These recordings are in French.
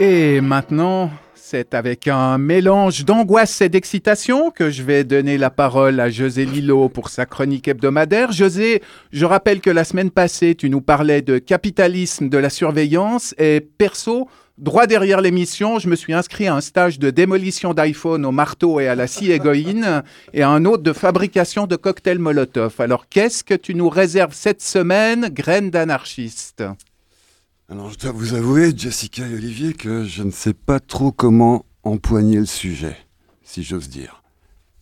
Et maintenant, c'est avec un mélange d'angoisse et d'excitation que je vais donner la parole à José Lillo pour sa chronique hebdomadaire. José, je rappelle que la semaine passée, tu nous parlais de capitalisme de la surveillance et perso, droit derrière l'émission, je me suis inscrit à un stage de démolition d'iPhone au marteau et à la scie égoïne et à un autre de fabrication de cocktails Molotov. Alors, qu'est-ce que tu nous réserves cette semaine, graine d'anarchiste? Alors je dois vous avouer, Jessica et Olivier, que je ne sais pas trop comment empoigner le sujet, si j'ose dire.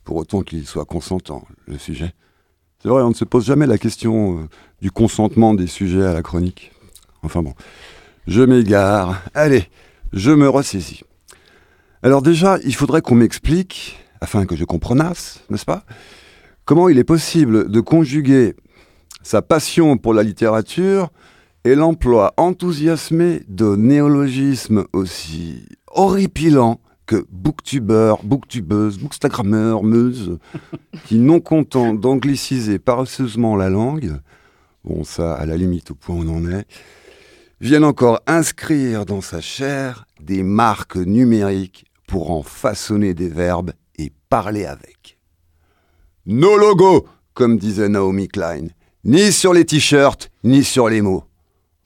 Pour autant qu'il soit consentant, le sujet. C'est vrai, on ne se pose jamais la question euh, du consentement des sujets à la chronique. Enfin bon, je m'égare. Allez, je me ressaisis. Alors déjà, il faudrait qu'on m'explique, afin que je comprenasse, n'est-ce pas, comment il est possible de conjuguer sa passion pour la littérature et l'emploi enthousiasmé de néologismes aussi horripilants que booktubeur, booktubeuse, bookstagrammeur, meuse, qui, non content d'angliciser paresseusement la langue, bon ça à la limite au point où on en est, viennent encore inscrire dans sa chair des marques numériques pour en façonner des verbes et parler avec. Nos logos, comme disait Naomi Klein, ni sur les t-shirts, ni sur les mots.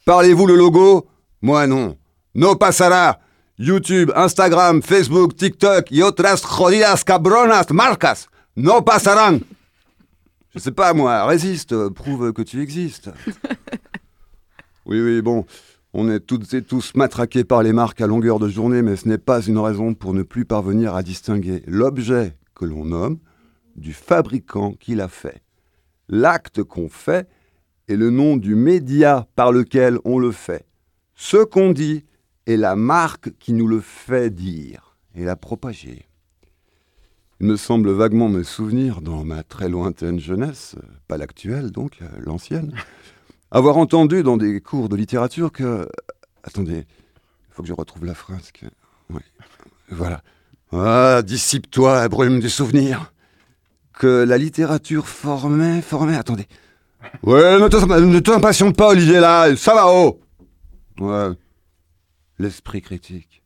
Parlez-vous le logo? Moi non. No pasará. YouTube, Instagram, Facebook, TikTok y otras jodidas cabronas marcas. No pasarán. Je sais pas moi, résiste, prouve que tu existes. Oui, oui, bon, on est toutes et tous matraqués par les marques à longueur de journée, mais ce n'est pas une raison pour ne plus parvenir à distinguer l'objet que l'on nomme du fabricant qui l'a fait. L'acte qu'on fait et le nom du média par lequel on le fait. Ce qu'on dit est la marque qui nous le fait dire et la propager. Il me semble vaguement me souvenir, dans ma très lointaine jeunesse, pas l'actuelle donc, l'ancienne, avoir entendu dans des cours de littérature que... Attendez, il faut que je retrouve la phrase. Que... Voilà. Ah, dissipe-toi, brume du souvenir. Que la littérature formait, formait, attendez, Ouais, ne t'impatiente pas, Olivier, là, ça va, oh Ouais. L'esprit critique.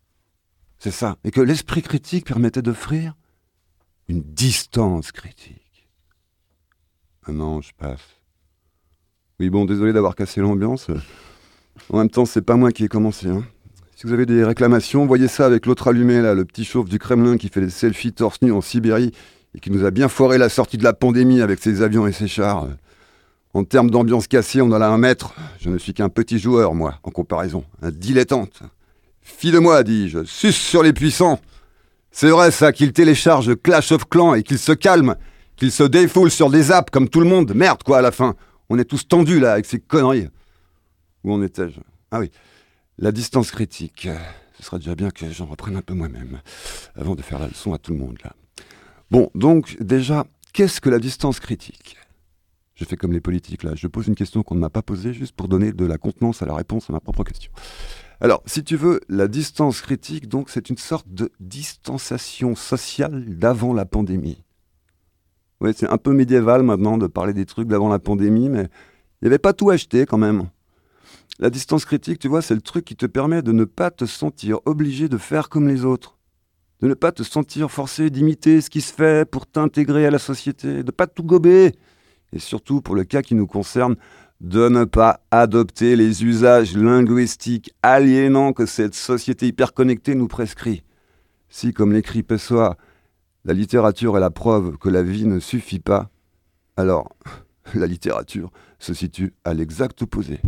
C'est ça. Et que l'esprit critique permettait d'offrir une distance critique. Un ange passe. Oui, bon, désolé d'avoir cassé l'ambiance. En même temps, c'est pas moi qui ai commencé. Hein. Si vous avez des réclamations, voyez ça avec l'autre allumé, là, le petit chauve du Kremlin qui fait des selfies torse nu en Sibérie et qui nous a bien foiré la sortie de la pandémie avec ses avions et ses chars. En termes d'ambiance cassée, on en a un maître. Je ne suis qu'un petit joueur, moi, en comparaison. Un dilettante. Fille de moi, dis-je, suce sur les puissants. C'est vrai, ça, qu'il télécharge Clash of Clans et qu'il se calme, qu'il se défoule sur des apps comme tout le monde. Merde, quoi, à la fin. On est tous tendus, là, avec ces conneries. Où en étais-je? Ah oui, la distance critique. Ce sera déjà bien que j'en reprenne un peu moi-même, avant de faire la leçon à tout le monde, là. Bon, donc, déjà, qu'est-ce que la distance critique? Je fais comme les politiques là. Je pose une question qu'on ne m'a pas posée juste pour donner de la contenance à la réponse à ma propre question. Alors, si tu veux, la distance critique, donc, c'est une sorte de distanciation sociale d'avant la pandémie. Oui, c'est un peu médiéval maintenant de parler des trucs d'avant la pandémie, mais il n'y avait pas tout acheté quand même. La distance critique, tu vois, c'est le truc qui te permet de ne pas te sentir obligé de faire comme les autres. De ne pas te sentir forcé d'imiter ce qui se fait pour t'intégrer à la société, de pas tout gober, et surtout pour le cas qui nous concerne, de ne pas adopter les usages linguistiques aliénants que cette société hyperconnectée nous prescrit. Si, comme l'écrit Pessoa, la littérature est la preuve que la vie ne suffit pas, alors la littérature se situe à l'exact opposé.